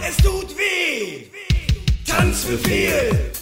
Tanzbefehl. Tanzbefehl.